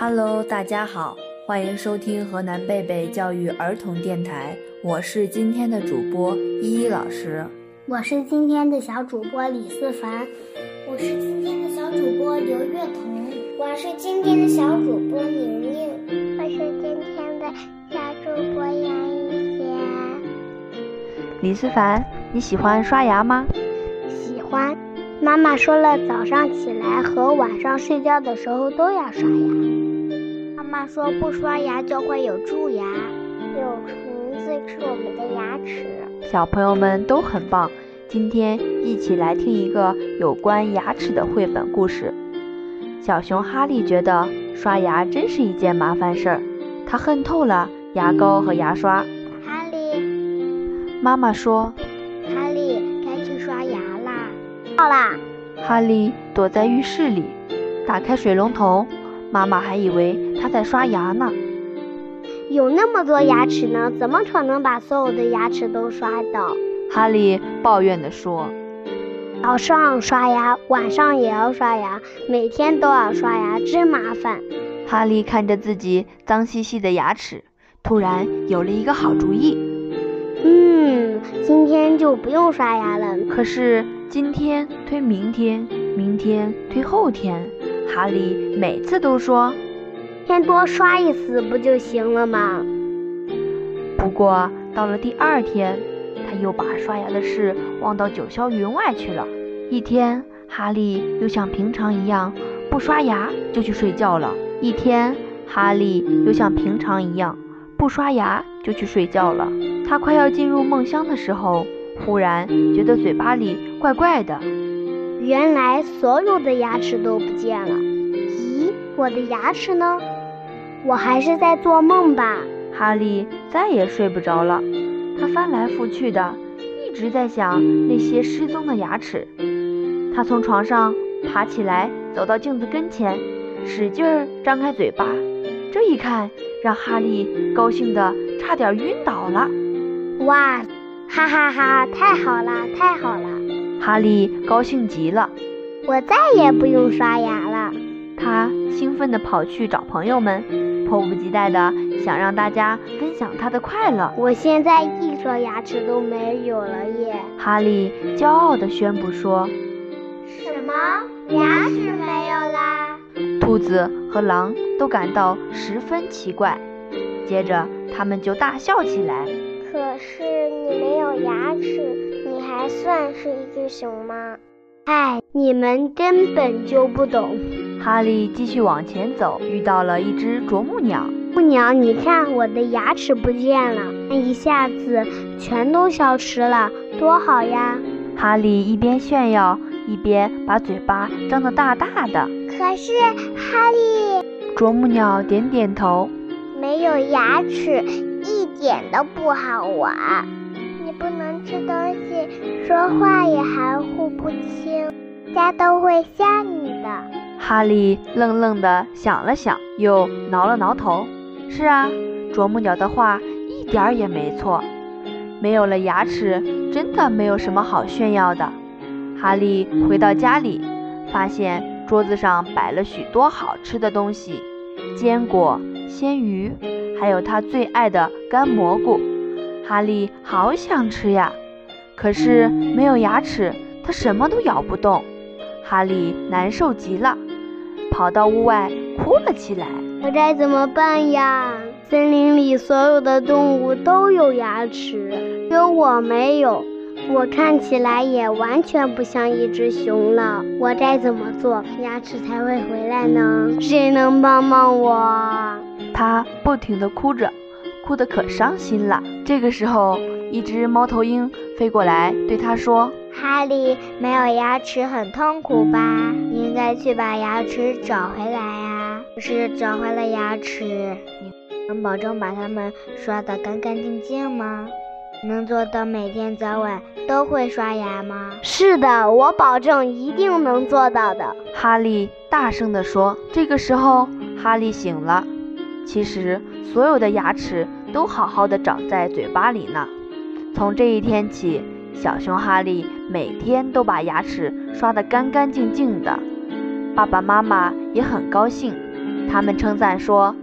Hello，大家好，欢迎收听河南贝贝教育儿童电台，我是今天的主播依依老师，我是今天的小主播李思凡，我是今天的小主播刘月彤，我是今天的小主播宁宁，我是今天的小主播杨一贤。李思凡，你喜欢刷牙吗？喜欢。妈妈说了，早上起来和晚上睡觉的时候都要刷牙。妈妈说不刷牙就会有蛀牙，有虫子吃我们的牙齿。小朋友们都很棒，今天一起来听一个有关牙齿的绘本故事。小熊哈利觉得刷牙真是一件麻烦事儿，他恨透了牙膏和牙刷。哈利，妈妈说。哈利该去刷牙啦到啦！哈利躲在浴室里，打开水龙头。妈妈还以为他在刷牙呢。有那么多牙齿呢，怎么可能把所有的牙齿都刷到？哈利抱怨地说：“早上刷牙，晚上也要刷牙，每天都要刷牙，真麻烦。”哈利看着自己脏兮兮的牙齿，突然有了一个好主意。嗯，今天就不用刷牙了。可是。今天推明天，明天推后天，哈利每次都说：“先多刷一次不就行了吗？”不过到了第二天，他又把刷牙的事忘到九霄云外去了。一天，哈利又像平常一样不刷牙就去睡觉了。一天，哈利又像平常一样不刷牙就去睡觉了。他快要进入梦乡的时候。忽然觉得嘴巴里怪怪的，原来所有的牙齿都不见了。咦，我的牙齿呢？我还是在做梦吧？哈利再也睡不着了，他翻来覆去的，一直在想那些失踪的牙齿。他从床上爬起来，走到镜子跟前，使劲儿张开嘴巴。这一看，让哈利高兴的差点晕倒了。哇！哈哈哈！太好了，太好了！哈利高兴极了，我再也不用刷牙了。他兴奋地跑去找朋友们，迫不及待地想让大家分享他的快乐。我现在一颗牙齿都没有了耶！哈利骄傲地宣布说：“什么？牙齿没有啦？”兔子和狼都感到十分奇怪，接着他们就大笑起来。可是你没有牙齿，你还算是一只熊吗？哎，你们根本就不懂。哈利继续往前走，遇到了一只啄木鸟。木鸟，你看我的牙齿不见了，一下子全都消失了，多好呀！哈利一边炫耀，一边把嘴巴张得大大的。可是，哈利，啄木鸟点点头，没有牙齿。一点都不好玩，你不能吃东西，说话也含糊不清，大家都会笑你的。哈利愣愣地想了想，又挠了挠头。是啊，啄木鸟的话一点儿也没错，没有了牙齿，真的没有什么好炫耀的。哈利回到家里，发现桌子上摆了许多好吃的东西，坚果、鲜鱼。还有他最爱的干蘑菇，哈利好想吃呀！可是没有牙齿，他什么都咬不动。哈利难受极了，跑到屋外哭了起来。我该怎么办呀？森林里所有的动物都有牙齿，只有我没有。我看起来也完全不像一只熊了。我该怎么做，牙齿才会回来呢？谁能帮帮我？他不停地哭着，哭得可伤心了。这个时候，一只猫头鹰飞过来，对他说：“哈利，没有牙齿很痛苦吧？你应该去把牙齿找回来呀。可是找回了牙齿，你能保证把它们刷得干干净净吗？能做到每天早晚都会刷牙吗？”“是的，我保证一定能做到的。”哈利大声地说。这个时候，哈利醒了。其实，所有的牙齿都好好的长在嘴巴里呢。从这一天起，小熊哈利每天都把牙齿刷得干干净净的。爸爸妈妈也很高兴，他们称赞说：“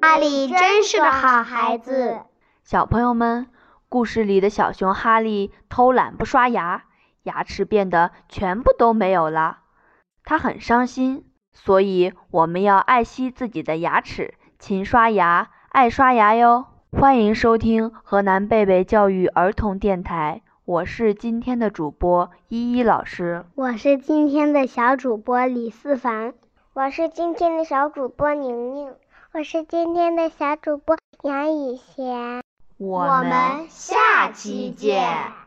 哈利真是个好孩子。”小朋友们，故事里的小熊哈利偷懒不刷牙，牙齿变得全部都没有了，他很伤心。所以我们要爱惜自己的牙齿，勤刷牙，爱刷牙哟。欢迎收听河南贝贝教育儿童电台，我是今天的主播依依老师，我是今天的小主播李思凡，我是今天的小主播宁宁，我是今天的小主播杨雨贤。我们下期见。